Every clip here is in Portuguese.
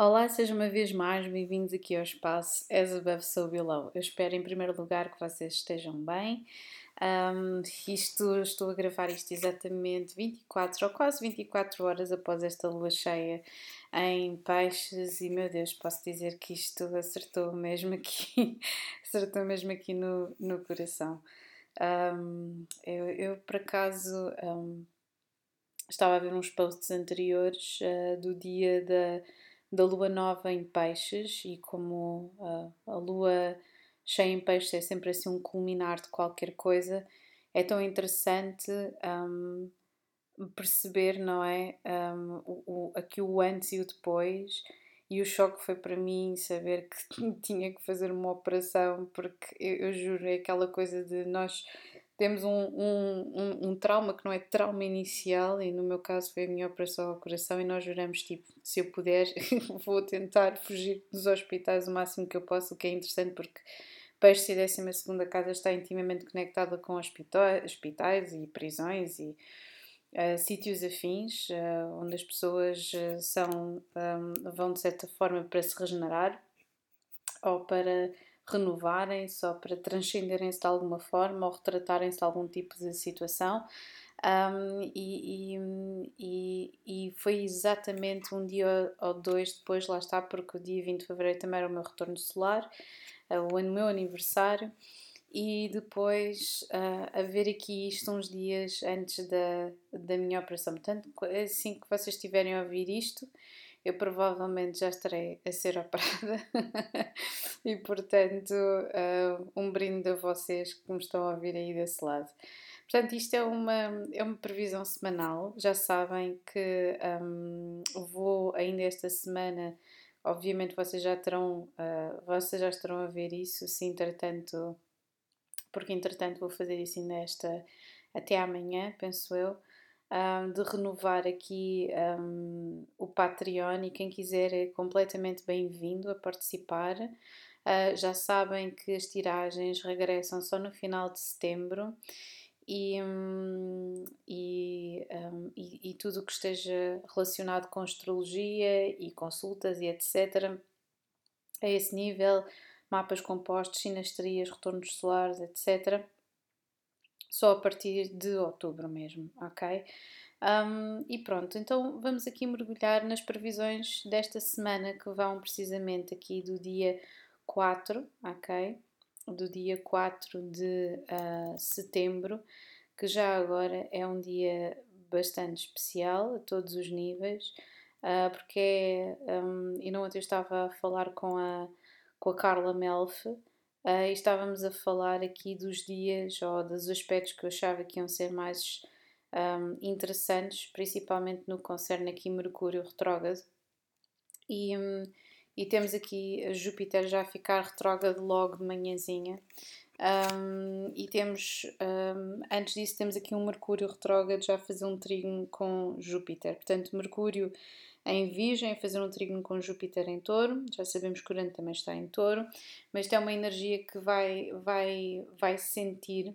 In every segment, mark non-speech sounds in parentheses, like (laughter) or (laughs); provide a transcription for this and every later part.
Olá, sejam uma vez mais bem-vindos aqui ao espaço As Above So Below. Eu espero em primeiro lugar que vocês estejam bem. Um, isto, estou a gravar isto exatamente 24 ou quase 24 horas após esta lua cheia em peixes e meu Deus, posso dizer que isto acertou mesmo aqui, (laughs) acertou mesmo aqui no, no coração. Um, eu, eu, por acaso um, estava a ver uns posts anteriores uh, do dia da da lua nova em peixes e como uh, a lua cheia em peixes é sempre assim um culminar de qualquer coisa, é tão interessante um, perceber, não é? Um, o, o, aqui o antes e o depois. E o choque foi para mim saber que (laughs) tinha que fazer uma operação, porque eu, eu juro, é aquela coisa de nós temos um, um, um, um, trauma que não é trauma inicial, e no meu caso foi a minha operação ao coração, e nós juramos, tipo, se eu puder, (laughs) vou tentar fugir dos hospitais o máximo que eu posso, o que é interessante porque Peixe e 12 casa está intimamente conectada com hospitais, e prisões e uh, sítios afins, uh, onde as pessoas uh, são, um, vão de certa forma para se regenerar ou para renovarem-se ou para transcenderem-se de alguma forma ou retratarem-se de algum tipo de situação. Um, e, e, e, foi exatamente um dia ou dois depois, lá está, porque o dia 20 de fevereiro também era o meu retorno solar, uh, o meu aniversário, e depois uh, a ver aqui isto uns dias antes da, da minha operação. Portanto, assim que vocês estiverem a ouvir isto, eu provavelmente já estarei a ser operada (laughs) e portanto uh, um brinde a vocês que me estão a ouvir aí desse lado. Portanto, isto é uma, é uma previsão semanal. Já sabem que um, vou ainda esta semana, obviamente vocês já terão, uh, vocês já estarão a ver isso, se entretanto, porque entretanto vou fazer isso ainda esta, até amanhã, penso eu um, de renovar aqui um, o Patreon e quem quiser é completamente bem-vindo a participar. Uh, já sabem que as tiragens regressam só no final de setembro e, um, e, e, e tudo o que esteja relacionado com astrologia e consultas e etc. A esse nível, mapas compostos, sinastrias, retornos solares, etc só a partir de outubro mesmo, ok? Um, e pronto, então vamos aqui mergulhar nas previsões desta semana que vão precisamente aqui do dia 4, ok? Do dia 4 de uh, setembro, que já agora é um dia bastante especial a todos os níveis, uh, porque é, um, e não ontem eu estava a falar com a, com a Carla Melf, Uh, e estávamos a falar aqui dos dias ou dos aspectos que eu achava que iam ser mais um, interessantes, principalmente no que concerne aqui Mercúrio retrógrado. E, um, e temos aqui Júpiter já a ficar retrógrado logo de manhãzinha. Um, e temos, um, antes disso, temos aqui um Mercúrio retrógrado já a fazer um trígono com Júpiter. Portanto, Mercúrio em Virgem, fazer um trígono com Júpiter em Touro. Já sabemos que Urano também está em Touro, mas é uma energia que vai, vai, vai sentir,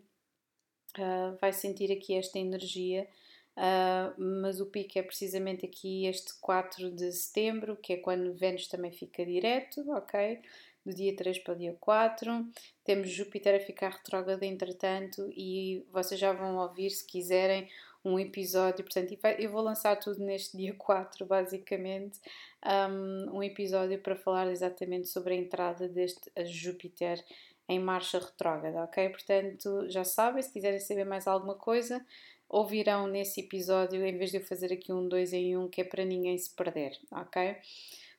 uh, vai sentir aqui esta energia. Uh, mas o pico é precisamente aqui este 4 de setembro, que é quando Vênus também fica direto, ok? Do dia 3 para o dia 4. Temos Júpiter a ficar retrógrado entretanto, e vocês já vão ouvir, se quiserem, um episódio, portanto, eu vou lançar tudo neste dia 4, basicamente, um, um episódio para falar exatamente sobre a entrada deste Júpiter em marcha retrógrada, ok? Portanto, já sabem, se quiserem saber mais alguma coisa, ouvirão nesse episódio, em vez de eu fazer aqui um 2 em 1, um, que é para ninguém se perder, ok?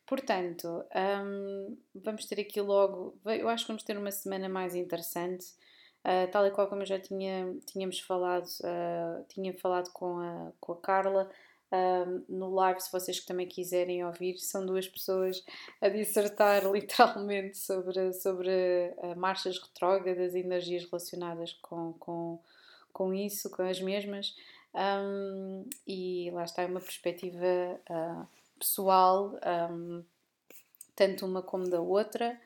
Portanto, um, vamos ter aqui logo, eu acho que vamos ter uma semana mais interessante. Uh, tal e qual como eu já tinha, tínhamos falado, uh, tinha falado com a, com a Carla uh, no live, se vocês que também quiserem ouvir, são duas pessoas a dissertar (laughs) literalmente sobre, sobre marchas retrógradas e energias relacionadas com, com, com isso, com as mesmas. Um, e lá está, é uma perspectiva pessoal, um, tanto uma como da outra.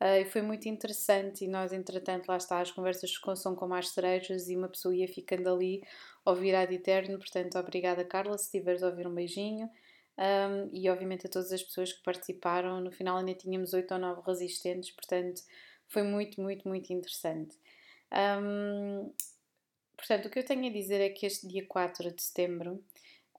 Uh, e foi muito interessante. E nós, entretanto, lá está, as conversas são com mais cerejas e uma pessoa ia ficando ali ao virar de eterno. Portanto, obrigada, Carla. Se tiveres a ouvir um beijinho. um, e obviamente a todas as pessoas que participaram. No final ainda tínhamos oito ou nove resistentes, portanto foi muito, muito, muito interessante. Um, portanto, o que eu tenho a dizer é que este dia 4 de setembro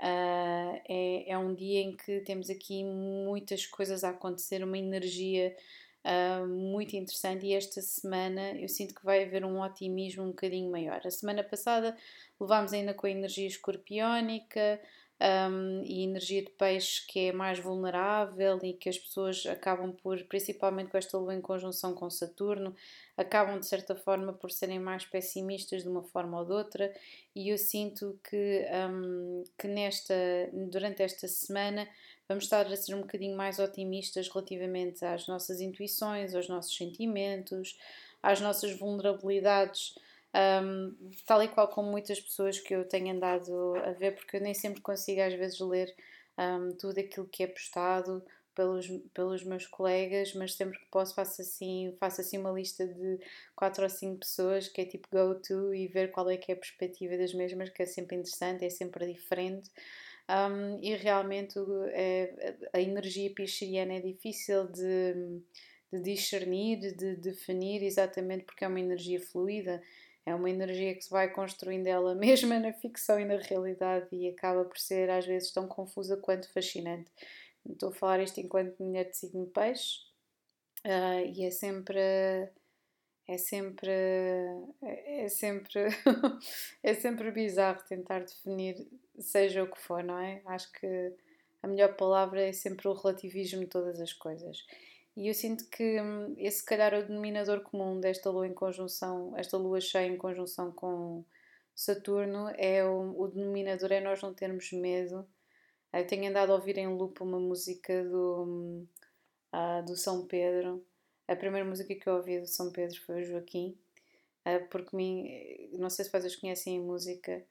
uh, é, é um dia em que temos aqui muitas coisas a acontecer, uma energia uh, muito interessante e esta semana eu sinto que vai haver um otimismo um bocadinho maior. A semana passada levámos ainda com a energia escorpiónica, um, e energia de peixe que é mais vulnerável e que as pessoas acabam por, principalmente com esta lua em conjunção com Saturno, acabam de certa forma por serem mais pessimistas de uma forma ou de outra. E eu sinto que, um, que nesta, durante esta semana vamos estar a ser um bocadinho mais otimistas relativamente às nossas intuições, aos nossos sentimentos, às nossas vulnerabilidades um, tal e qual como muitas pessoas que eu tenho andado a ver, porque eu nem sempre consigo às vezes ler um, tudo aquilo que é postado pelos, pelos meus colegas, mas sempre que posso faço assim, faço assim uma lista de quatro ou cinco pessoas que é tipo go to e ver qual é que é a perspectiva das mesmas, que é sempre interessante, é sempre diferente. Um, e realmente é, a energia pisciana é difícil de, de discernir, de definir, exatamente porque é uma energia fluida é uma energia que se vai construindo ela (laughs) mesma na ficção e na realidade e acaba por ser às vezes tão confusa quanto fascinante. Estou a falar isto enquanto mulher de signo peixe uh, e é sempre é sempre é sempre (laughs) é sempre bizarro tentar definir seja o que for, não é? Acho que a melhor palavra é sempre o relativismo de todas as coisas. E eu sinto que hum, esse, se calhar, é o denominador comum desta lua em conjunção, esta lua cheia em conjunção com Saturno, é o, o denominador é nós não termos medo. Eu tenho andado a ouvir em loop uma música do, uh, do São Pedro. A primeira música que eu ouvi do São Pedro foi o Joaquim, uh, porque não sei se vocês conhecem a música,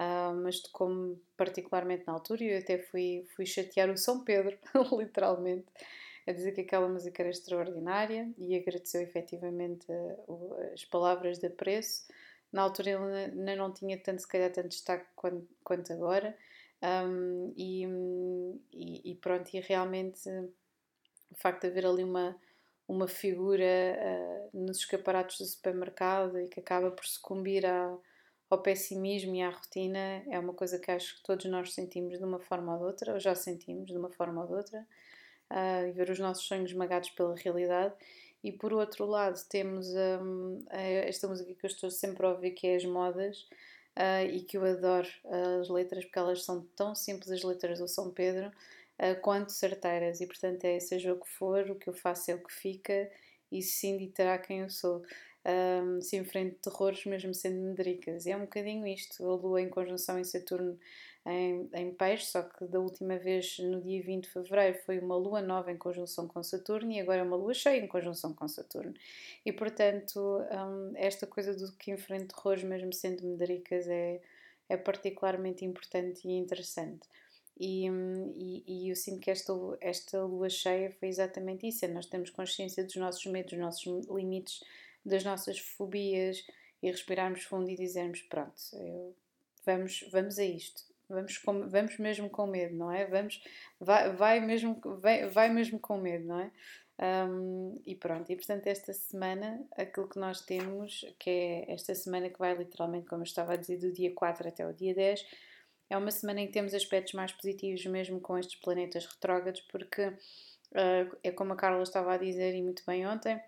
uh, mas tocou-me particularmente na altura e eu até fui, fui chatear o São Pedro, (laughs) literalmente a dizer que aquela música era extraordinária e agradeceu efetivamente uh, as palavras de apreço. Na altura ele ainda não tinha tanto, se calhar, tanto destaque quanto, quanto agora. Um, e, e, pronto, e realmente o facto de haver ali uma, uma figura uh, nos escaparatos do supermercado e que acaba por sucumbir ao, ao pessimismo e à rotina é uma coisa que acho que todos nós sentimos de uma forma ou de outra, ou já sentimos de uma forma ou de outra uh, e ver os nossos sonhos esmagados pela realidade. E por outro lado, temos um, esta música que eu estou sempre a ouvir, que é As Modas, uh, e que eu adoro uh, as letras, porque elas são tão simples, as letras do São Pedro, uh, quanto certeiras. E portanto, é seja o que for, o que eu faço é o que fica, e sim ditará quem eu sou. Um, se enfrento terrores, mesmo sendo medricas. É um bocadinho isto. A Lua em conjunção em Saturno em, em Peixe, só que da última vez, no dia 20 de fevereiro, foi uma lua nova em conjunção com Saturno e agora é uma lua cheia em conjunção com Saturno. E portanto, um, esta coisa do que enfrente terrores, mesmo sendo medricas, é, é particularmente importante e interessante. E, hum, e, e, eu sinto que esta, esta lua cheia foi exatamente isso: é nós temos consciência dos nossos medos, dos nossos limites, das nossas fobias e respirarmos fundo e dizermos: Pronto, eu, vamos, vamos a isto vamos, com, vamos mesmo com medo, não é? Vamos, vai, vai, mesmo, vai, vai mesmo com medo, não é? Um, e pronto, e portanto, esta semana, aquilo que nós temos, que é esta semana que vai literalmente, como eu estava a dizer, do dia 4 até o dia 10, é uma semana em que temos aspectos mais positivos, mesmo com estes planetas retrógrados, porque uh, é como a Carla estava a dizer e muito bem ontem.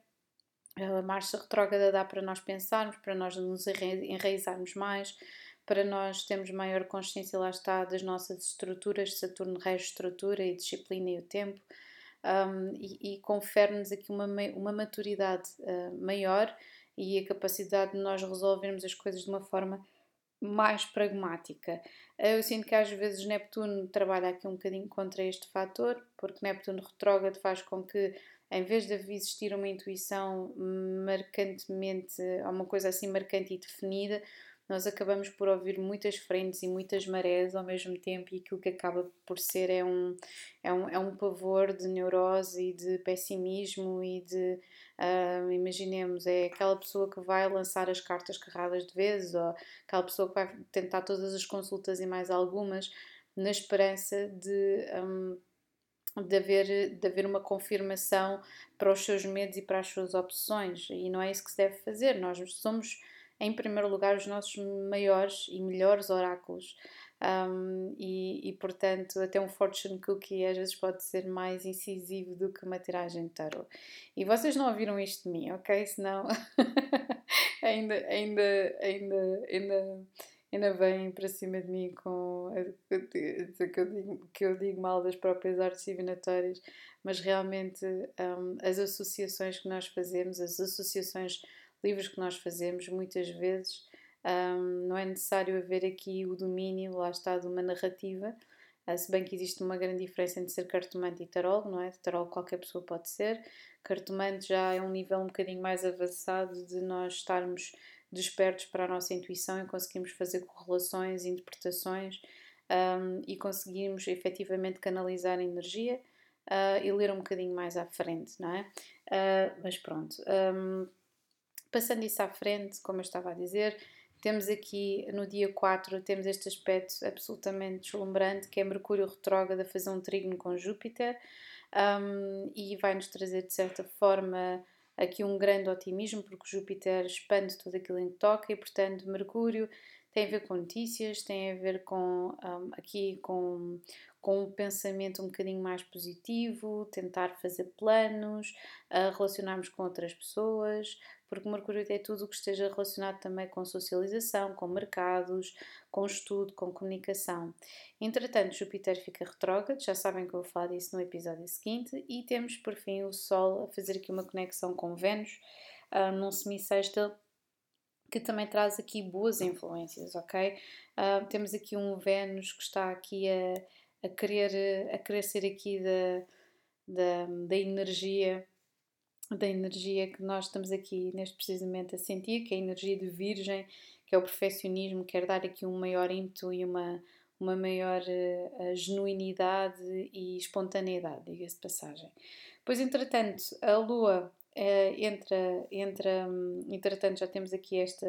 A marcha retrógrada dá para nós pensarmos, para nós nos enraizarmos mais, para nós termos maior consciência, lá está, das nossas estruturas, Saturno rege estrutura e disciplina e o tempo, um, e, e confere-nos aqui uma, uma maturidade uh, maior e a capacidade de nós resolvermos as coisas de uma forma mais pragmática. Eu sinto que às vezes Neptuno trabalha aqui um bocadinho contra este fator, porque Neptuno retrógrado faz com que, em vez de existir uma intuição marcantemente, uma coisa assim marcante e definida, nós acabamos por ouvir muitas frentes e muitas marés ao mesmo tempo e aquilo que acaba por ser é um, é um, é um pavor de neurose e de pessimismo e de, uh, imaginemos, é aquela pessoa que vai lançar as cartas carradas de vezes ou aquela pessoa que vai tentar todas as consultas e mais algumas na esperança de. Um, de haver, de haver uma confirmação para os seus medos e para as suas opções, e não é isso que se deve fazer. Nós somos, em primeiro lugar, os nossos maiores e melhores oráculos. Um, e, e, portanto, até um fortune cookie às vezes pode ser mais incisivo do que uma tiragem de tarot. E vocês não ouviram isto de mim, ok? Senão (laughs) ainda, ainda, ainda, ainda, ainda vêm para cima de mim com que eu digo, que eu digo mal das próprias artes divinatórias, mas realmente um, as associações que nós fazemos, as associações livros que nós fazemos, muitas vezes um, não é necessário haver aqui o domínio, lá está, de uma narrativa, uh, se bem que existe uma grande diferença entre ser cartomante e tarólogo, não é? Tarólogo qualquer pessoa pode ser, cartomante já é um nível um bocadinho mais avançado de nós estarmos despertos para a nossa intuição e conseguimos fazer correlações, interpretações um, e conseguirmos efetivamente canalizar energia uh, e ler um bocadinho mais à frente, não é? Uh, mas pronto. Um, passando isso à frente, como eu estava a dizer, temos aqui no dia 4, temos este aspecto absolutamente deslumbrante que é Mercúrio retrógrado a fazer um trígono com Júpiter um, e vai-nos trazer de certa forma aqui um grande otimismo porque Júpiter expande tudo aquilo em que toca e portanto Mercúrio tem a ver com notícias, tem a ver com um, aqui com, com um pensamento um bocadinho mais positivo, tentar fazer planos, uh, relacionarmos com outras pessoas, porque Mercúrio é tudo o que esteja relacionado também com socialização, com mercados, com estudo, com comunicação. Entretanto, Júpiter fica retrógrado, já sabem que eu vou falar disso no episódio seguinte, e temos por fim o Sol a fazer aqui uma conexão com Vênus, uh, num semissextil que também traz aqui boas influências, ok? Uh, temos aqui um Vênus que está aqui a, a, querer, a querer ser aqui da, da, da energia da energia que nós estamos aqui neste precisamente a sentir, que é a energia de virgem, que é o perfeccionismo, quer dar aqui um maior ímpeto e uma, uma maior uh, genuinidade e espontaneidade, diga-se de passagem. Pois, entretanto, a Lua uh, entra, entra, um, entretanto, já temos aqui esta,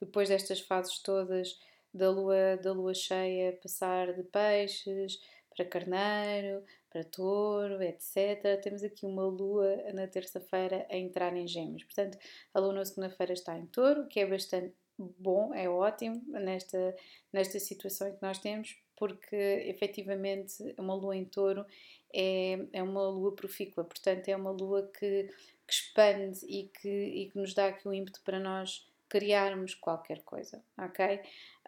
depois destas fases todas da Lua, da lua cheia, passar de peixes para carneiro, para touro, etc. Temos aqui uma lua na terça-feira a entrar em gêmeos. Portanto, a lua na segunda-feira está em touro, que é bastante bom, é ótimo nesta, nesta situação que nós temos, porque efetivamente uma lua em touro é, é uma lua profícua, portanto, é uma lua que, que expande e que, e que nos dá aqui o ímpeto para nós criarmos qualquer coisa, ok?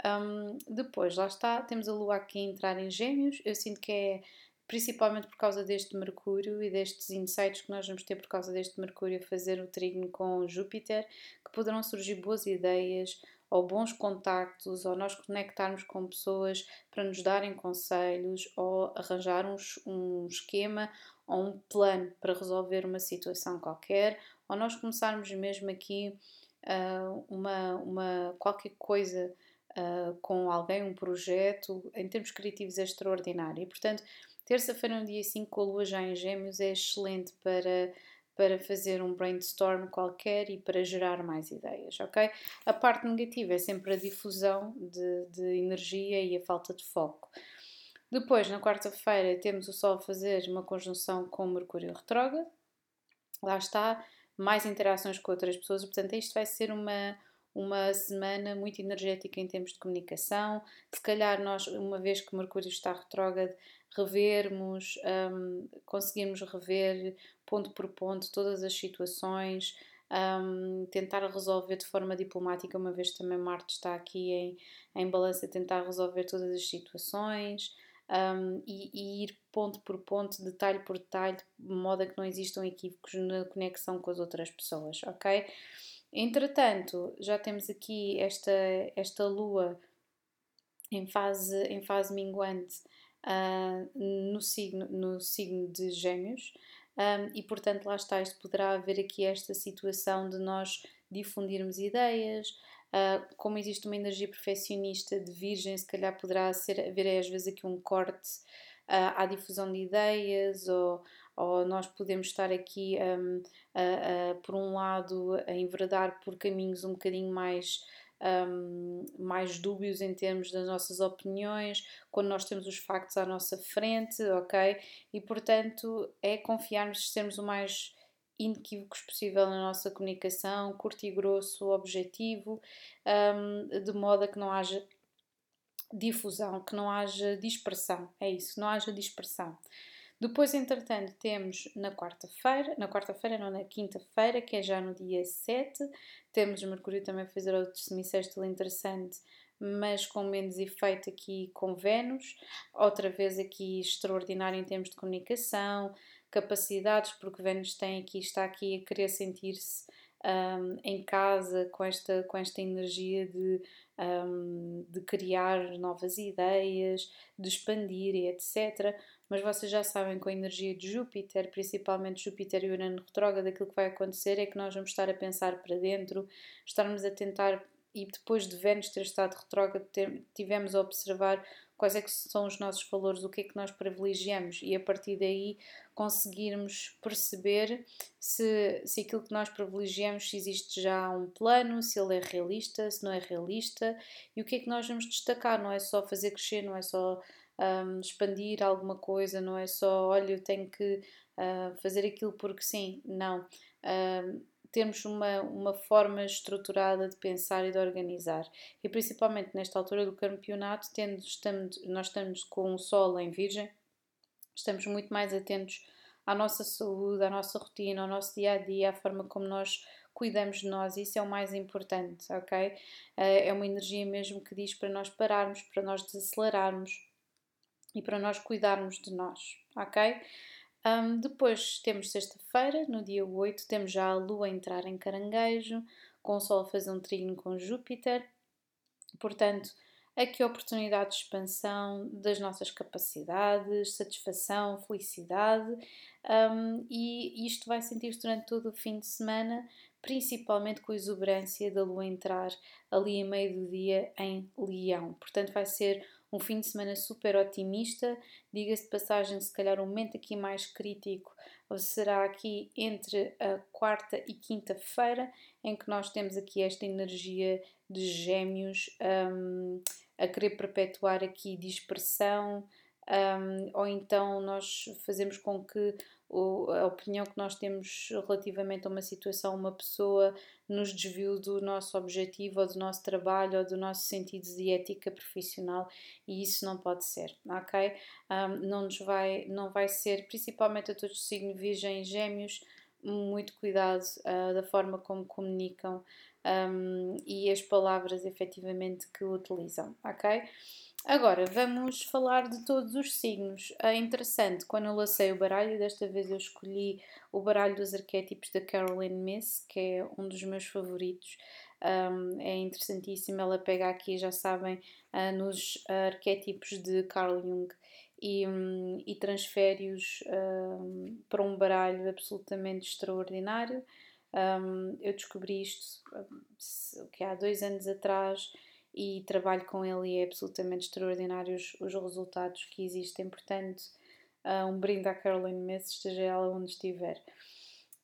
Um, depois, lá está, temos a lua aqui a entrar em gêmeos, eu sinto que é principalmente por causa deste Mercúrio e destes insights que nós vamos ter por causa deste Mercúrio a fazer o trígono com Júpiter, que poderão surgir boas ideias ou bons contactos, ou nós conectarmos com pessoas para nos darem conselhos, ou arranjar um, um esquema ou um plano para resolver uma situação qualquer, ou nós começarmos mesmo aqui uh, uma, uma, qualquer coisa uh, com alguém, um projeto, em termos criativos é extraordinário. E, portanto, Terça-feira, no dia 5, com a lua já em Gêmeos, é excelente para, para fazer um brainstorm qualquer e para gerar mais ideias, ok? A parte negativa é sempre a difusão de, de energia e a falta de foco. Depois, na quarta-feira, temos o Sol a fazer uma conjunção com Mercúrio retrógrado. Lá está, mais interações com outras pessoas, portanto, isto vai ser uma, uma semana muito energética em termos de comunicação. Se calhar, nós, uma vez que Mercúrio está retrógrado, revermos, um, conseguirmos rever ponto por ponto todas as situações, um, tentar resolver de forma diplomática, uma vez também Marte está aqui em, em balança, tentar resolver todas as situações. Um, e, e, ir ponto por ponto, detalhe por detalhe, de modo a que não existam equívocos na conexão com as outras pessoas, ok? Entretanto, já temos aqui esta, esta lua em fase, em fase minguante uh, no, signo, no signo de Gêmeos. Um, e portanto, lá está, isto poderá haver aqui esta situação de nós difundirmos ideias. Uh, como existe uma energia perfeccionista de Virgem, se calhar poderá ser, haver às vezes aqui um corte uh, à difusão de ideias, ou, ou nós podemos estar aqui, um, por um lado, a enveredar por caminhos um bocadinho mais um, mais dúbios em termos das nossas opiniões, quando nós temos os factos à nossa frente, ok? E portanto é confiarmos, sermos o mais inequívocos possível na nossa comunicação, curto e grosso, objetivo, um, de modo a que não haja difusão, que não haja dispersão. É isso, não haja dispersão. Depois, entretanto, temos na quarta-feira, na quarta-feira, não, na quinta-feira, que é já no dia 7, temos Mercúrio também a fazer outro semicéstil interessante, mas com menos efeito aqui com Vênus, outra vez aqui extraordinário em termos de comunicação, capacidades, porque Vênus tem aqui, está aqui a querer sentir-se um, em casa com esta, com esta energia de, um, de criar novas ideias, de expandir e etc. Mas vocês já sabem com a energia de Júpiter, principalmente Júpiter e Urano retrógrado, aquilo que vai acontecer é que nós vamos estar a pensar para dentro, estarmos a tentar e depois de Vênus ter estado retrógrado, tivemos a observar quais é que são os nossos valores, o que é que nós privilegiamos e a partir daí conseguirmos perceber se, se aquilo que nós privilegiamos, se existe já um plano, se ele é realista, se não é realista e o que é que nós vamos destacar, não é só fazer crescer, não é só um, expandir alguma coisa, não é só, olha, eu tenho que uh, fazer aquilo porque sim, não. Uh, termos uma, uma forma estruturada de pensar e de organizar. E principalmente nesta altura do campeonato, tendo, estamos, nós estamos com o Sol em Virgem, estamos muito mais atentos à nossa saúde, à nossa rotina, ao nosso dia a dia, à forma como nós cuidamos de nós, isso é o mais importante, ok? Eh, é uma energia mesmo que diz para nós pararmos, para nós desacelerarmos e para nós cuidarmos de nós, ok? Um, depois temos sexta-feira, no dia 8, temos já a Lua a entrar em caranguejo, com o Sol a fazer um trilho com Júpiter. Portanto, aqui a oportunidade de expansão das nossas capacidades, satisfação, felicidade, um, e isto vai sentir-se durante todo o fim de semana, principalmente com a exuberância da Lua entrar ali em meio do dia em Leão. Portanto, vai ser um fim de semana super otimista. Diga-se de passagem, se calhar o momento aqui mais crítico será aqui entre a quarta e quinta-feira, em que nós temos aqui esta energia de gêmeos um, a querer perpetuar aqui dispersão, um, ou então nós fazemos com que a opinião que nós temos relativamente a uma situação, uma pessoa, nos desviou do nosso objetivo, ou do nosso trabalho, ou do nosso sentido de ética profissional, e isso não pode ser, ok? Um, não nos vai, não vai ser, principalmente a todos os signos virgem gêmeos, muito cuidado uh, da forma como comunicam um, e as palavras efetivamente que utilizam, ok? Agora vamos falar de todos os signos. É interessante, quando eu lacei o baralho, desta vez eu escolhi o baralho dos arquétipos da Caroline Miss, que é um dos meus favoritos. Um, é interessantíssimo, ela pega aqui, já sabem, uh, nos arquétipos de Carl Jung e, um, e transfere-os um, para um baralho absolutamente extraordinário. eu descobri isto que há dois anos atrás e trabalho com ele e é absolutamente extraordinário os, os resultados que existem. Portanto, uh, um brinde à Caroline Miss, esteja ela onde estiver.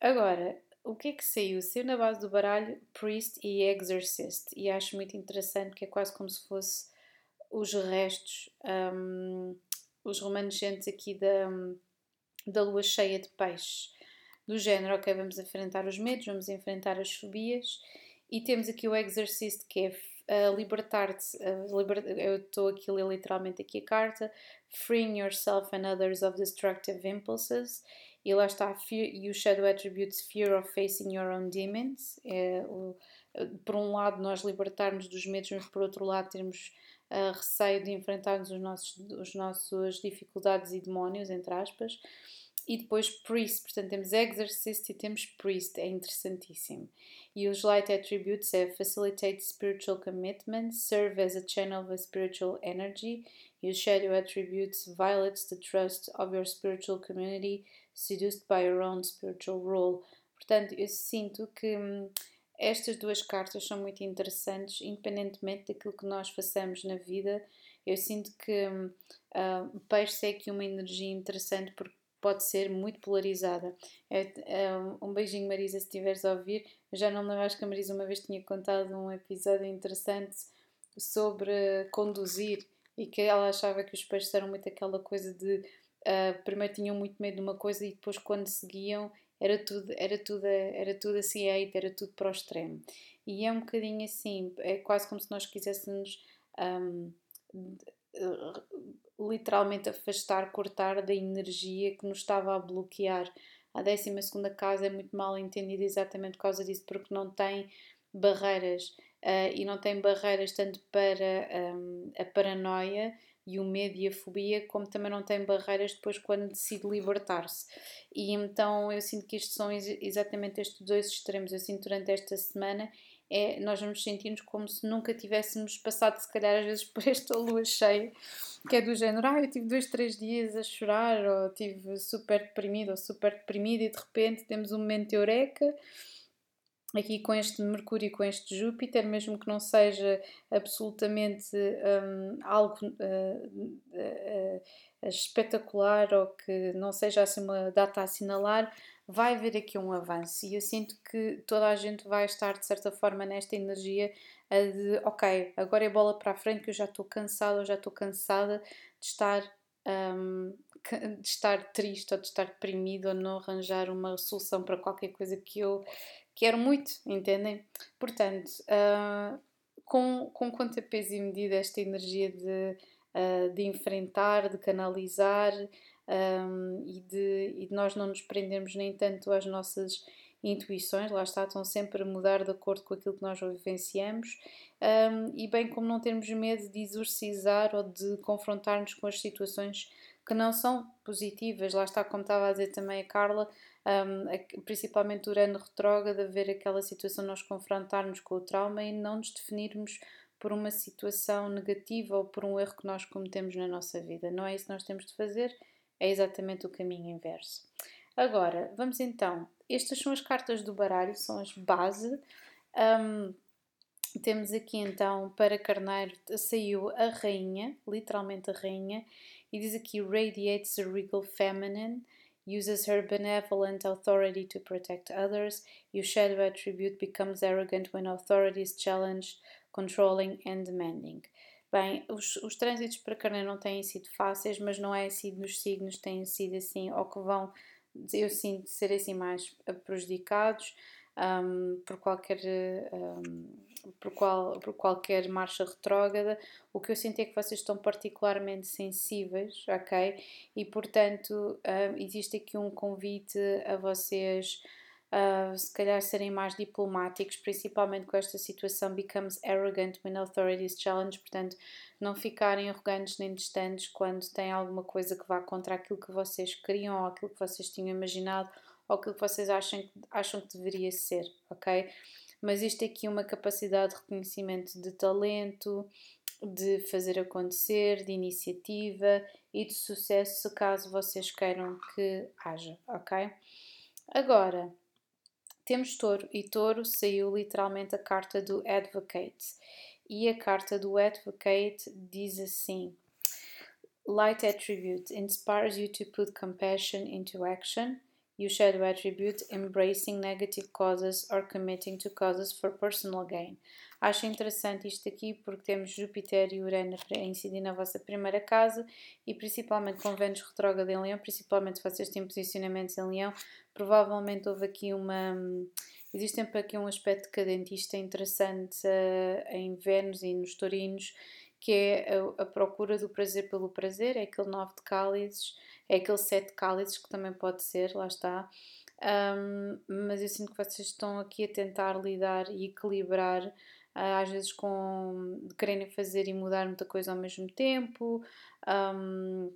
Agora, o que é que saiu? Saiu na base do baralho Priest e Exorcist e acho muito interessante que é quase como se fosse os restos, um, os remanescentes aqui da, da lua cheia de peixes. Do género, ok, vamos enfrentar os medos, vamos enfrentar as fobias e temos aqui o Exorcist que é libertar-te. Liber... Eu estou aqui a ler literalmente aqui a carta. Freeing yourself and others of destructive impulses. E lá está, fear, you shadow attributes fear of facing your own demons. É, o, por um lado, nós libertarmos dos medos, mas por outro lado, termos uh, receio de enfrentarmos os nossos, os nossas dificuldades e demónios, entre aspas. E depois priest, portanto temos exorcist e temos priest, é interessantíssimo. E os light attributes é facilitate spiritual commitment, serve as a channel of a spiritual energy. E os shadow attributes violates the trust of your spiritual community, seduced by your own spiritual role. Portanto, eu sinto que hum, estas duas cartas são muito interessantes, independentemente daquilo que nós façamos na vida. Eu sinto que hum, uh, peixe é aqui uma energia interessante porque pode ser muito polarizada. É, é, um beijinho, Marisa, se estiveres a ouvir. Já não me lembro, acho que a Marisa uma vez tinha contado um episódio interessante sobre conduzir e que ela achava que os peixes eram muito aquela coisa de uh, primeiro tinham muito medo de uma coisa e depois quando seguiam era tudo, era tudo, era tudo assim, era tudo para o extremo. E é um bocadinho assim, é quase como se nós quiséssemos um, literalmente afastar, cortar da energia que nos estava a bloquear. A 12 casa é muito mal entendida exatamente por causa disso, porque não tem barreiras uh, e não tem barreiras tanto para um, a paranoia e o medo e a fobia, como também não tem barreiras depois quando decide libertar-se. E então eu sinto que isto são exatamente estes dois extremos. Eu sinto durante esta semana é, nós vamos sentir-nos como se nunca tivéssemos passado, se calhar, às vezes (laughs) por esta lua cheia, que é do género, ah, eu tive dois, três dias a chorar, ou tive super deprimido, ou super deprimida, e de repente temos um momento de eureka, aqui com este Mercúrio e com este Júpiter, mesmo que não seja absolutamente um, algo uh, uh, uh, espetacular ou que não seja assim uma data a assinalar, vai haver aqui um avanço e eu sinto que toda a gente vai estar de certa forma nesta energia de ok, agora é bola para a frente que eu já estou cansada, eu já estou cansada de estar um, de estar triste ou de estar deprimido ou não arranjar uma solução para qualquer coisa que eu quero muito, entendem? Portanto, uh, com, com quanto peso e medida esta energia de, uh, de enfrentar, de canalizar, um, e, de, e de nós não nos prendermos nem tanto às nossas intuições, lá está, estão sempre a mudar de acordo com aquilo que nós vivenciamos, um, e bem como não termos medo de exorcizar ou de confrontar-nos com as situações que não são positivas, lá está, como estava a dizer também a Carla, um, principalmente durante retrógrado, haver aquela situação nós confrontarmos com o trauma e não nos definirmos por uma situação negativa ou por um erro que nós cometemos na nossa vida. Não é isso que nós temos de fazer, é exatamente o caminho inverso. Agora, vamos então. Estas são as cartas do baralho, são as base. Um, temos aqui então para Carneiro saiu a rainha, literalmente a rainha, e diz aqui radiates a regal feminine, uses her benevolent authority to protect others. Your shadow attribute becomes arrogant when authority is challenged, controlling and demanding. Bem, os, os trânsitos para Carneiro não têm sido fáceis, mas não é assim nos signos, têm sido assim, ou que vão, eu sinto, ser assim mais prejudicados um, por qualquer. Um, por, qual, por qualquer marcha retrógrada, o que eu sinto é que vocês estão particularmente sensíveis, ok? E portanto, um, existe aqui um convite a vocês uh, se calhar serem mais diplomáticos, principalmente com esta situação becomes arrogant when authority is challenged, portanto, não ficarem arrogantes nem distantes quando tem alguma coisa que vá contra aquilo que vocês queriam ou aquilo que vocês tinham imaginado ou aquilo que vocês acham, acham que deveria ser, ok? Mas isto aqui é uma capacidade de reconhecimento de talento, de fazer acontecer, de iniciativa e de sucesso, caso vocês queiram que haja, ok? Agora, temos touro e touro saiu literalmente a carta do Advocate. E a carta do Advocate diz assim: Light attribute inspires you to put compassion into action. You shadow attribute embracing negative causes or committing to causes for personal gain. Acho interessante isto aqui porque temos Júpiter e Urano a incidir na vossa primeira casa e principalmente com Vênus retrógrado em Leão, principalmente se vocês têm posicionamentos em Leão, provavelmente houve aqui uma. Existe sempre aqui um aspecto decadentista interessante uh, em Vênus e nos Taurinos, que é a, a, procura do prazer pelo prazer, é aquele nove de cálices, é aquele sete de cálices que também pode ser, lá está. Um, mas eu sinto que vocês estão aqui a tentar lidar e equilibrar, às vezes com quererem fazer e mudar muita coisa ao mesmo tempo, um,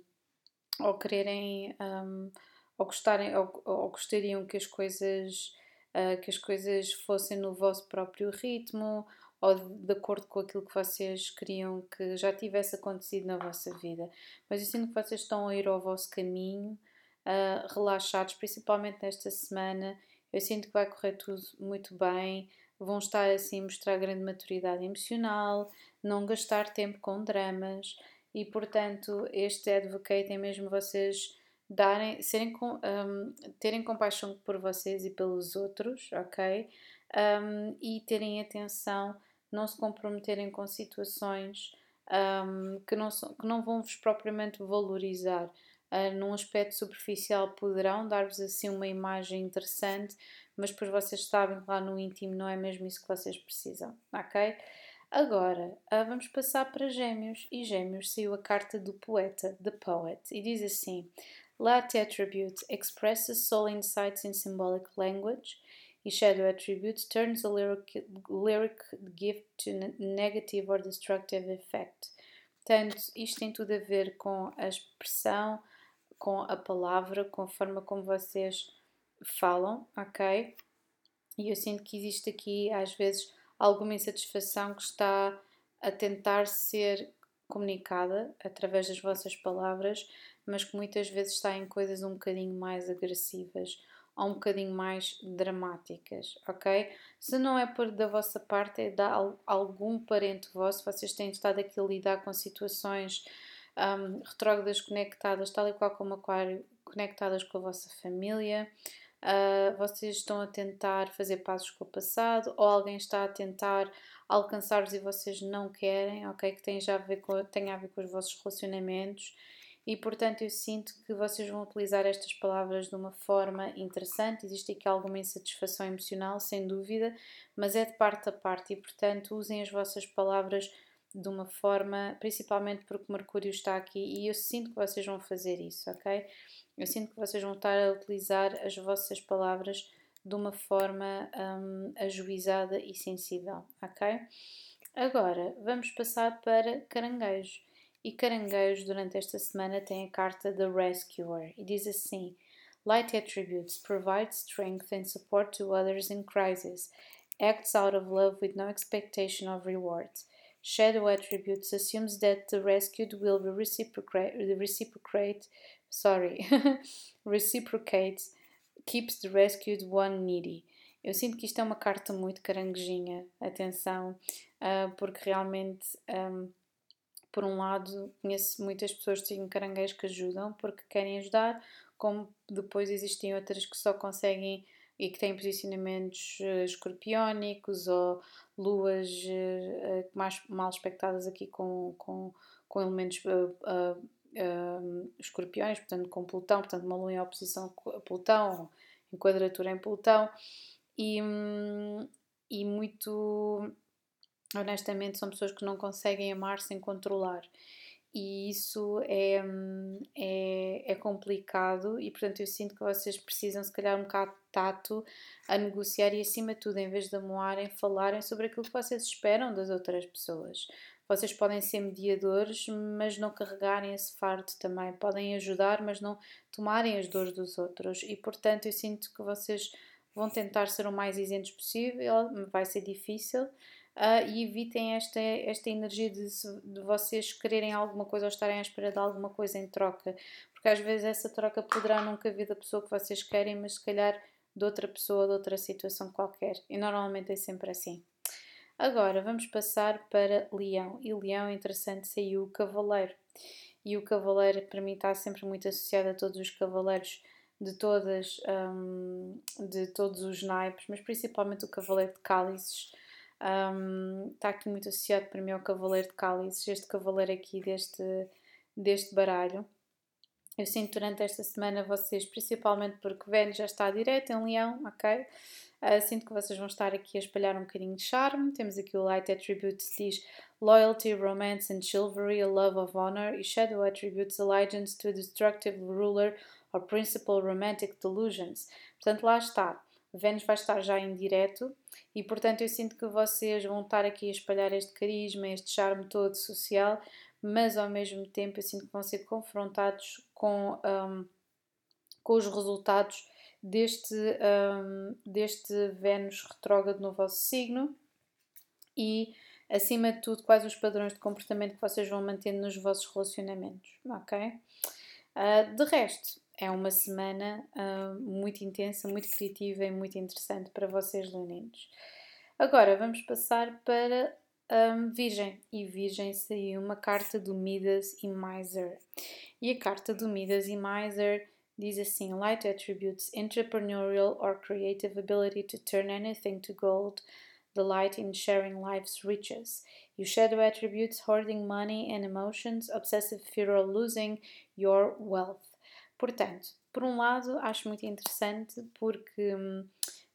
ou quererem. Um, ou, gostarem, ou, ou gostariam que as coisas uh, que as coisas fossem no vosso próprio ritmo ou de, de, acordo com aquilo que vocês queriam que já tivesse acontecido na vossa vida. Mas eu sinto que vocês estão a ir ao vosso caminho, uh, relaxados, principalmente nesta semana. Eu sinto que vai correr tudo muito bem. Vão estar assim, mostrar grande maturidade emocional, não gastar tempo com dramas e, portanto, este advocate é mesmo vocês darem, serem, um, terem compaixão por vocês e pelos outros, ok? Um, e terem atenção, não se comprometerem com situações um, que, não são, que não vão vos propriamente valorizar. Uh, num aspecto superficial poderão dar-vos assim uma imagem interessante, mas depois vocês sabem lá no íntimo não é mesmo isso que vocês precisam, ok? Agora, uh, vamos passar para Gêmeos, e Gêmeos saiu a carta do poeta, The Poet, e diz assim: Light attribute expresses soul insights in symbolic language. E shadow attribute turns a lyric, lyric gift to negative or destructive effect. Portanto, isto tem tudo a ver com a expressão, com a palavra, com a forma como vocês falam, ok? E eu sinto que existe aqui, às vezes, alguma insatisfação que está a tentar ser comunicada através das vossas palavras, mas que muitas vezes está em coisas um bocadinho mais agressivas ou um bocadinho mais dramáticas, ok? Se não é por da vossa parte, é da algum parente vosso, vocês têm estado aqui a lidar com situações um, retrógradas conectadas, tal e qual como Aquário, conectadas com a vossa família. Uh, vocês estão a tentar fazer passos com o passado, ou alguém está a tentar alcançar-vos e vocês não querem, ok? Que tem já a ver com, tem a ver com os vossos relacionamentos e portanto eu sinto que vocês vão utilizar estas palavras de uma forma interessante. Existe aqui alguma insatisfação emocional, sem dúvida, mas é de parte a parte e portanto usem as vossas palavras de uma forma, principalmente porque Mercúrio está aqui e eu sinto que vocês vão fazer isso, ok? Eu sinto que vocês vão estar a utilizar as vossas palavras de uma forma um, ajuizada e sensível, ok? Agora vamos passar para caranguejo. E caranguejo durante esta semana tem a carta The Rescuer e diz assim: Light attributes provide strength and support to others in crisis, acts out of love with no expectation of reward. Shadow attributes assumes that the rescued will reciprocate, reciprocate sorry, (laughs) reciprocate, keeps the rescued one needy. Eu sinto que isto é uma carta muito caranguejinha, atenção, uh, porque realmente um, por um lado, conheço muitas pessoas de signo caranguejo que ajudam porque querem ajudar, como depois existem outras que só conseguem e que têm posicionamentos uh, escorpiónicos ou luas uh, mais mal expectadas aqui com, com, com elementos uh, escorpiões, portanto com Plutão, portanto uma lua em oposição a Plutão, em quadratura em Plutão, e, um, e muito honestamente, são pessoas que não conseguem amar sem controlar. E isso é, é, é complicado, e portanto eu sinto que vocês precisam, se calhar, um bocado de tato a negociar e, acima de tudo, em vez de amoarem, falarem sobre aquilo que vocês esperam das outras pessoas. Vocês podem ser mediadores, mas não carregarem esse fardo também. Podem ajudar, mas não tomarem as dores dos outros. E portanto, eu sinto que vocês vão tentar ser o mais isentos possível, vai ser difícil, uh, e evitem esta, esta energia de, de vocês quererem alguma coisa ou estarem à espera de alguma coisa em troca, porque às vezes essa troca poderá nunca vir da pessoa que vocês querem, mas se calhar de outra pessoa, de outra situação qualquer, e normalmente é sempre assim. Agora vamos passar para Leão, e Leão, interessante, saiu o Cavaleiro. E o Cavaleiro para mim está sempre muito associado a todos os cavaleiros de todas um, de todos os naipes, mas principalmente o Cavaleiro de Cálices, um, está aqui muito associado para mim ao Cavaleiro de Cálices, este cavaleiro aqui deste, deste baralho. Eu sinto durante esta semana vocês, principalmente porque Vênus já está direto em Leão, ok? Uh, sinto que vocês vão estar aqui a espalhar um bocadinho de charme. Temos aqui o Light Attributes diz Loyalty, Romance and Chivalry, a Love of Honor. E Shadow Attributes Allegiance to a Destructive Ruler or Principal Romantic Delusions. Portanto, lá está. Vênus vai estar já em direto e, portanto, eu sinto que vocês vão estar aqui a espalhar este carisma, este charme todo social, mas ao mesmo tempo eu sinto que vão ser confrontados com, um, com os resultados deste, um, deste Vênus retrógrado no vosso signo e, acima de tudo, quais os padrões de comportamento que vocês vão mantendo nos vossos relacionamentos, ok? Uh, de resto, é uma semana uh, muito intensa, muito criativa e muito interessante para vocês, leoninos. Agora vamos passar para um, Virgem. E Virgem saiu uma carta do Midas e Miser. E a carta do Midas e Miser diz assim: Light attributes entrepreneurial or creative ability to turn anything to gold, delight in sharing life's riches. You shadow attributes hoarding money and emotions, obsessive fear of losing your wealth. Portanto, por um lado, acho muito interessante porque hum,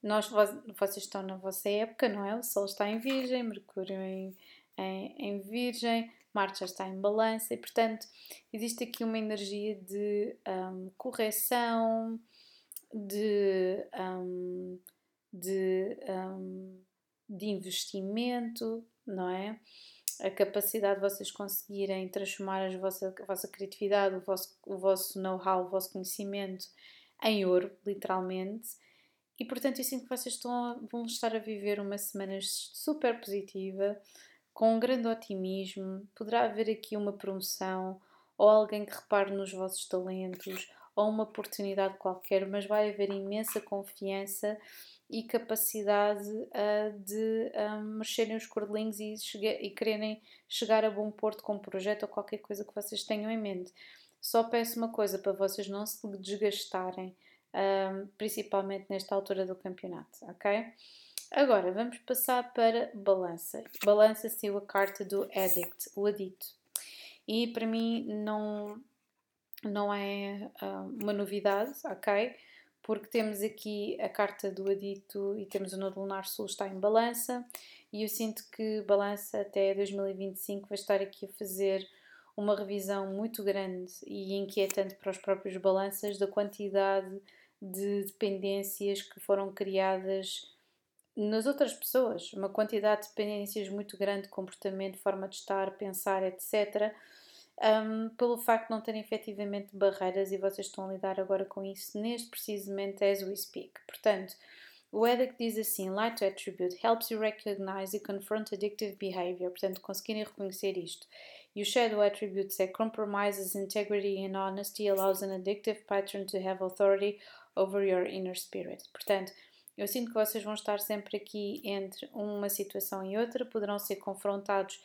nós, vocês estão na vossa época, não é? O Sol está em Virgem, Mercúrio em, em, em Virgem, Marte já está em balança e, portanto, existe aqui uma energia de um, correção, de, um, de, um, de investimento, não é? A capacidade de vocês conseguirem transformar a vossa, a vossa criatividade, o vosso, o vosso know-how, o vosso conhecimento em ouro, literalmente. E portanto, eu sinto que vocês estão, vão estar a viver uma semana super positiva, com um grande otimismo, poderá haver aqui uma promoção ou alguém que repare nos vossos talentos ou uma oportunidade qualquer, mas vai haver imensa confiança e capacidade uh, de uh, mexerem os cordelinhos e, e quererem chegar a bom porto com um projeto ou qualquer coisa que vocês tenham em mente. Só peço uma coisa para vocês não se desgastarem, uh, principalmente nesta altura do campeonato, ok? Agora vamos passar para balança. Balança saiu a carta do Addict, o adito. E para mim não, não é uh, uma novidade, ok? Porque temos aqui a carta do adito e temos o Nodo Lunar Sul está em balança. E eu sinto que balança até 2025 vai estar aqui a fazer uma revisão muito grande e inquietante para os próprios balanças da quantidade de dependências que foram criadas nas outras pessoas, uma quantidade de dependências muito grande, comportamento, forma de estar, pensar, etc. Um, pelo facto de não terem efetivamente barreiras e vocês estão a lidar agora com isso neste precisamente as we speak. Portanto, o EDIC diz assim: Light attribute helps you recognize and confront addictive behavior. Portanto, conseguirem reconhecer isto. E o Shadow Attributes é compromises integrity and honesty, allows an addictive pattern to have authority over your inner spirit. Portanto, eu sinto que vocês vão estar sempre aqui entre uma situação e outra, poderão ser confrontados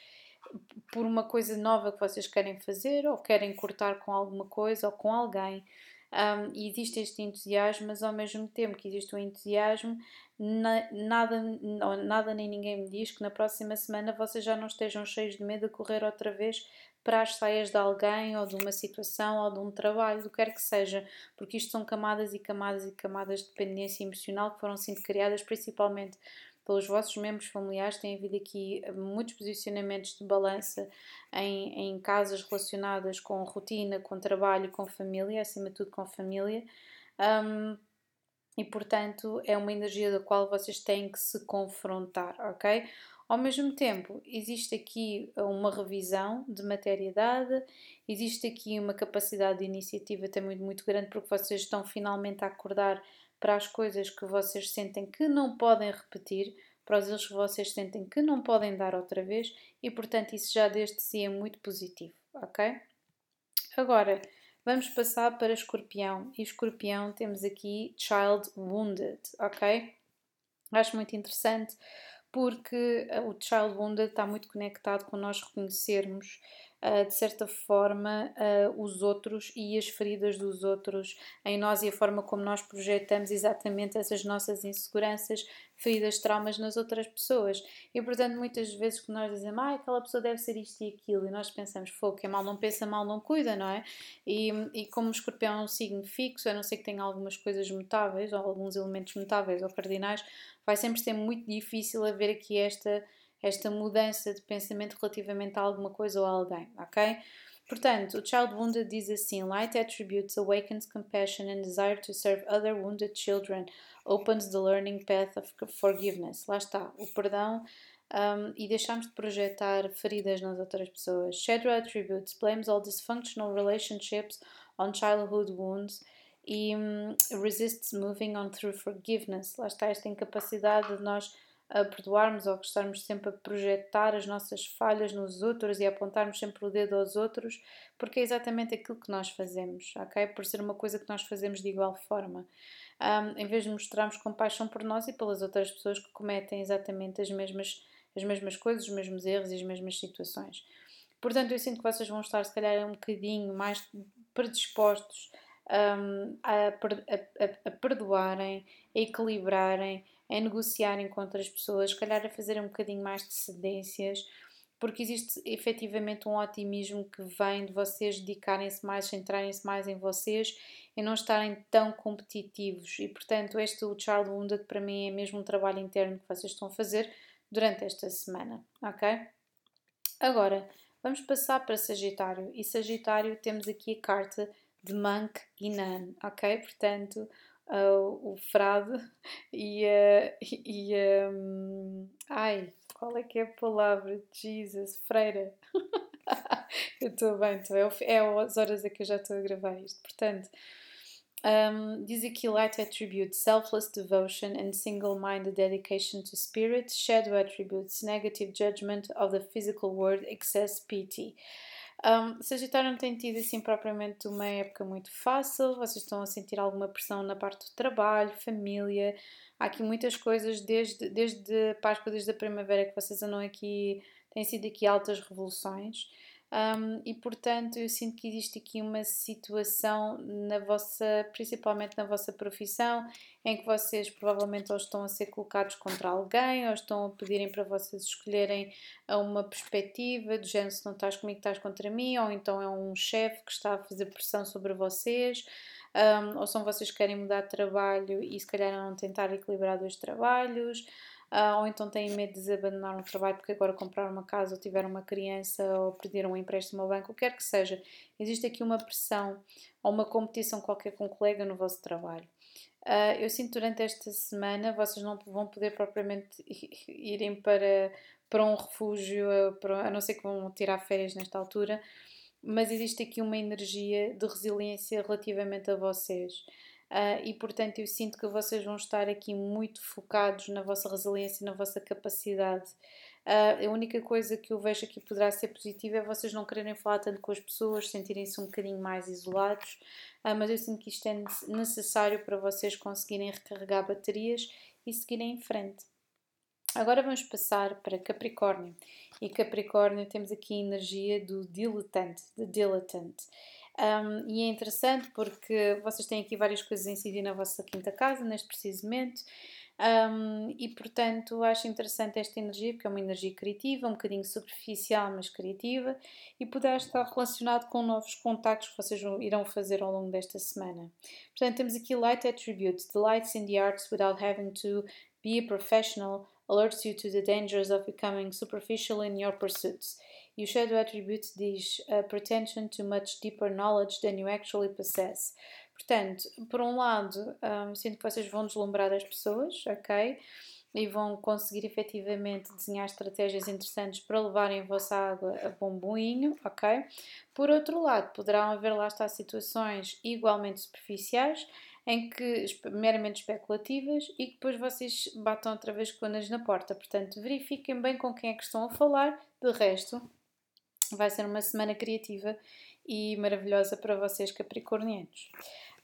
por uma coisa nova que vocês querem fazer, ou querem cortar com alguma coisa ou com alguém. Um, e existe este entusiasmo, mas ao mesmo tempo que existe o entusiasmo, na, nada, nada nem ninguém me diz que na próxima semana vocês já não estejam cheios de medo de correr outra vez para as saias de alguém ou de uma situação ou de um trabalho, do que quer que seja, porque isto são camadas e camadas e camadas de dependência emocional que foram sendo criadas principalmente pelos vossos membros familiares. Tem havido aqui muitos posicionamentos de balança em, em casas relacionadas com rotina, com trabalho, com família, acima de tudo com família. Um, e portanto é uma energia da qual vocês têm que se confrontar, ok? Ao mesmo tempo, existe aqui uma revisão de materialidade, existe aqui uma capacidade de iniciativa também muito grande, porque vocês estão finalmente a acordar para as coisas que vocês sentem que não podem repetir, para os erros que vocês sentem que não podem dar outra vez, e portanto, isso já desde si é muito positivo, ok? Agora, vamos passar para Escorpião, e Escorpião temos aqui Child Wounded, ok? Acho muito interessante porque eh, o Child Wounded está muito conectado com nós reconhecermos de certa forma uh, os outros e as feridas dos outros em nós e a forma como nós projetamos exatamente essas nossas inseguranças, feridas, traumas nas outras pessoas. E portanto, muitas vezes que nós dizemos, ah, aquela pessoa deve ser isto e aquilo, e nós pensamos, fogo, que é mal não pensa, mal não cuida, não é? E, e como o escorpião é um signo fixo, a não ser que tenha algumas coisas mutáveis, ou alguns elementos mutáveis ou cardinais, vai sempre ser muito difícil haver aqui esta esta mudança de pensamento relativamente a alguma coisa ou a alguém, ok? Portanto, o Child Wounded diz assim: Light attributes awakens compassion and desire to serve other wounded children, opens the learning path of forgiveness. Lá está, o perdão um, e deixamos de projetar feridas nas outras pessoas. Shadow attributes blames all dysfunctional relationships on childhood wounds e um, resists moving on through forgiveness. Lá está esta incapacidade de nós a perdoarmos ou gostarmos sempre a projetar as nossas falhas nos outros e a apontarmos sempre o dedo aos outros, porque é exatamente aquilo que nós fazemos, ok? Por ser uma coisa que nós fazemos de igual forma. Um, em vez de mostrarmos compaixão por nós e pelas outras pessoas que cometem exatamente as mesmas, as mesmas coisas, os mesmos erros e as mesmas situações. Portanto, eu sinto que vocês vão estar, se calhar, um bocadinho mais predispostos um, a, a, a, perdoarem, a equilibrarem, a negociarem com outras pessoas, se calhar a fazerem um bocadinho mais de cedências, porque existe efetivamente um otimismo que vem de vocês dedicarem-se mais, centrarem-se mais em vocês e não estarem tão competitivos. E portanto, este o Child Wounded para mim é mesmo um trabalho interno que vocês estão a fazer durante esta semana, ok? Agora, vamos passar para Sagitário. E Sagitário temos aqui a carta de Monk e Nun, ok? Portanto, uh, o frade (laughs) e a. Uh, e, um, ai, qual é que é a palavra? Jesus, freira. (laughs) eu estou bem, estou. É, é as horas a que eu já estou a gravar isto. Portanto, um, diz aqui light attributes, selfless devotion and single-minded dedication to spirit, shadow attributes, negative judgment of the physical world, excess pity. Um, Sagitário não tem tido assim propriamente uma época muito fácil, vocês estão a sentir alguma pressão na parte do trabalho, família, há aqui muitas coisas desde, desde Páscoa, desde a primavera que vocês andam aqui, têm sido aqui altas revoluções. Um, e portanto eu sinto que existe aqui uma situação na vossa, principalmente na vossa profissão, em que vocês provavelmente ou estão a ser colocados contra alguém, ou estão a pedirem para vocês escolherem uma perspectiva do género se não estás comigo, estás contra mim, ou então é um chefe que está a fazer pressão sobre vocês. Um, ou são vocês que querem mudar de trabalho e se calhar não tentar equilibrar dois trabalhos, uh, ou então têm medo de abandonar um trabalho porque agora compraram uma casa ou tiveram uma criança ou perderam um empréstimo ao banco, o que quer que seja. Existe aqui uma pressão ou uma competição qualquer com um colega no vosso trabalho. Uh, eu sinto durante esta semana vocês não vão poder propriamente (laughs) irem para, para um refúgio, para, a não ser que vão tirar férias nesta altura, mas existe aqui uma energia de resiliência relativamente a vocês. Uh, e portanto eu sinto que vocês vão estar aqui muito focados na vossa resiliência e na vossa capacidade. Uh, a única coisa que eu vejo aqui poderá ser positiva é vocês não quererem falar tanto com as pessoas, sentirem-se um bocadinho mais isolados, uh, mas eu sinto que isto é necessário para vocês conseguirem recarregar baterias e seguirem em frente. Agora vamos passar para Capricórnio. E Capricórnio temos aqui a energia do diletante, de diletante. Um, e é interessante porque vocês têm aqui várias coisas a incidir na vossa quinta casa, neste preciso momento. Um, e portanto acho interessante esta energia, porque é uma energia criativa, um bocadinho superficial, mas criativa, e poderá estar relacionado com novos contactos que vocês irão fazer ao longo desta semana. Portanto, temos aqui Light Attributes, Delights in the Arts without having to be a professional, alerts you to the dangers of becoming superficial in your pursuits. O Shadow Attribute diz a pretension to much deeper knowledge than you actually possess. Portanto, por um lado, um, sinto que vocês vão deslumbrar as pessoas, ok? E vão conseguir efetivamente desenhar estratégias interessantes para levarem a vossa água a bom boinho, ok? Por outro lado, poderão haver lá estar situações igualmente superficiais em que meramente especulativas e que depois vocês batam outra vez com na porta. Portanto, verifiquem bem com quem é que estão a falar. De resto, vai ser uma semana criativa e maravilhosa para vocês capricornianos.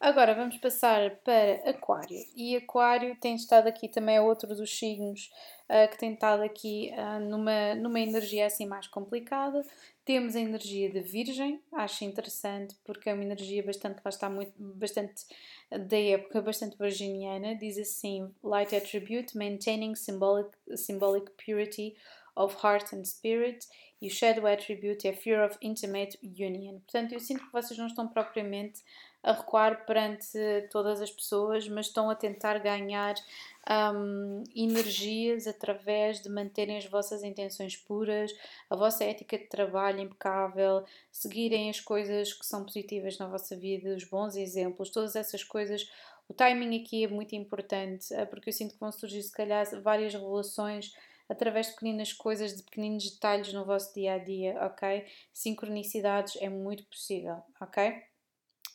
Agora vamos passar para Aquário. E Aquário tem estado aqui também é outro dos signos uh, que tem estado aqui uh, numa, numa energia assim mais complicada. Temos a energia de Virgem, acho interessante porque é uma energia bastante, lá está, muito, bastante da época, bastante virginiana. Diz assim: Light Attribute, Maintaining Symbolic, symbolic Purity of Heart and Spirit e o Shadow Attribute é Fear of Intimate Union. Portanto, eu sinto que vocês não estão propriamente a recuar perante todas as pessoas, mas estão a tentar ganhar um, energias através de manterem as vossas intenções puras, a vossa ética de trabalho impecável, seguirem as coisas que são positivas na vossa vida, os bons exemplos, todas essas coisas. O timing aqui é muito importante, eh, porque eu sinto que vão surgir, se calhar, várias revelações através de pequenas coisas, de pequenos detalhes no vosso dia a dia, ok? Sincronicidades é muito possível, ok?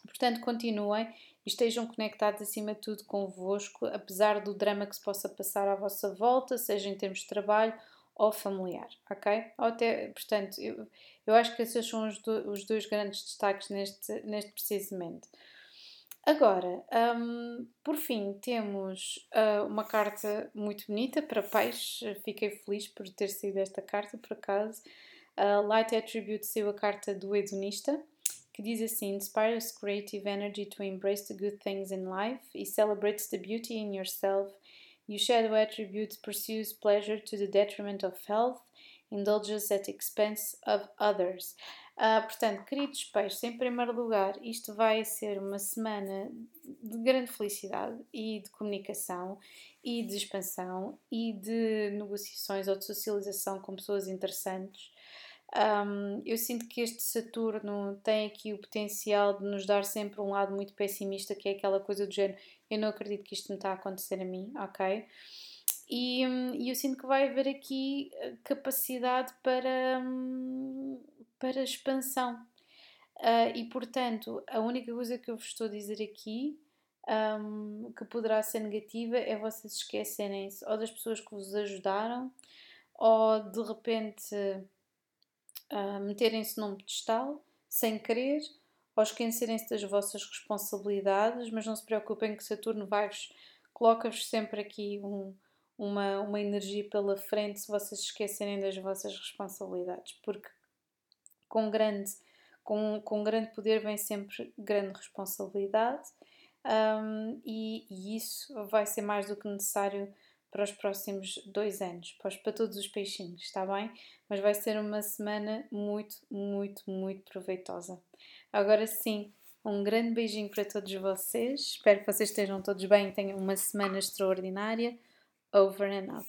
Portanto, continuem e estejam conectados acima de tudo convosco, apesar do drama que se possa passar à vossa volta, seja em termos de trabalho ou familiar, ok? Ou até, portanto, eu, eu acho que esses são os, do, os dois grandes destaques neste, neste precisamente. Agora, um, por fim, temos uh, uma carta muito bonita para peixe. Fiquei feliz por ter sido esta carta, por acaso. Uh, Light Attribute saiu a carta do hedonista, que diz assim: Inspires creative energy to embrace the good things in life. It celebrates the beauty in yourself. You shadow attribute pursues pleasure to the detriment of health. Indulges at expense of others. Uh, portanto, queridos peixes, em primeiro lugar, isto vai ser uma semana de grande felicidade e de comunicação e de expansão e de negociações ou de socialização com pessoas interessantes. Um, eu sinto que este Saturno tem aqui o potencial de nos dar sempre um lado muito pessimista, que é aquela coisa do género: eu não acredito que isto me está a acontecer a mim, ok? E, hum, e eu sinto que vai haver aqui eh, capacidade para, hum, para expansão. Uh, e portanto, a única coisa que eu vos estou a dizer aqui um, que poderá ser negativa é vocês esquecerem-se ou das pessoas que vos ajudaram ou de repente uh, meterem-se num pedestal sem querer ou esquecerem-se das vossas responsabilidades, mas não se preocupem que Saturno vai-vos, coloca-vos sempre aqui um, uma, uma energia pela frente se vocês esquecerem das vossas responsabilidades, porque com grande, com, com grande poder vem sempre grande responsabilidade um, e, e, isso vai ser mais do que necessário para os próximos dois anos, para, para todos os peixinhos, está bem? Mas vai ser uma semana muito, muito, muito proveitosa. Agora sim, um grande beijinho para todos vocês. Espero que vocês estejam todos bem e tenham uma semana extraordinária. Over and out.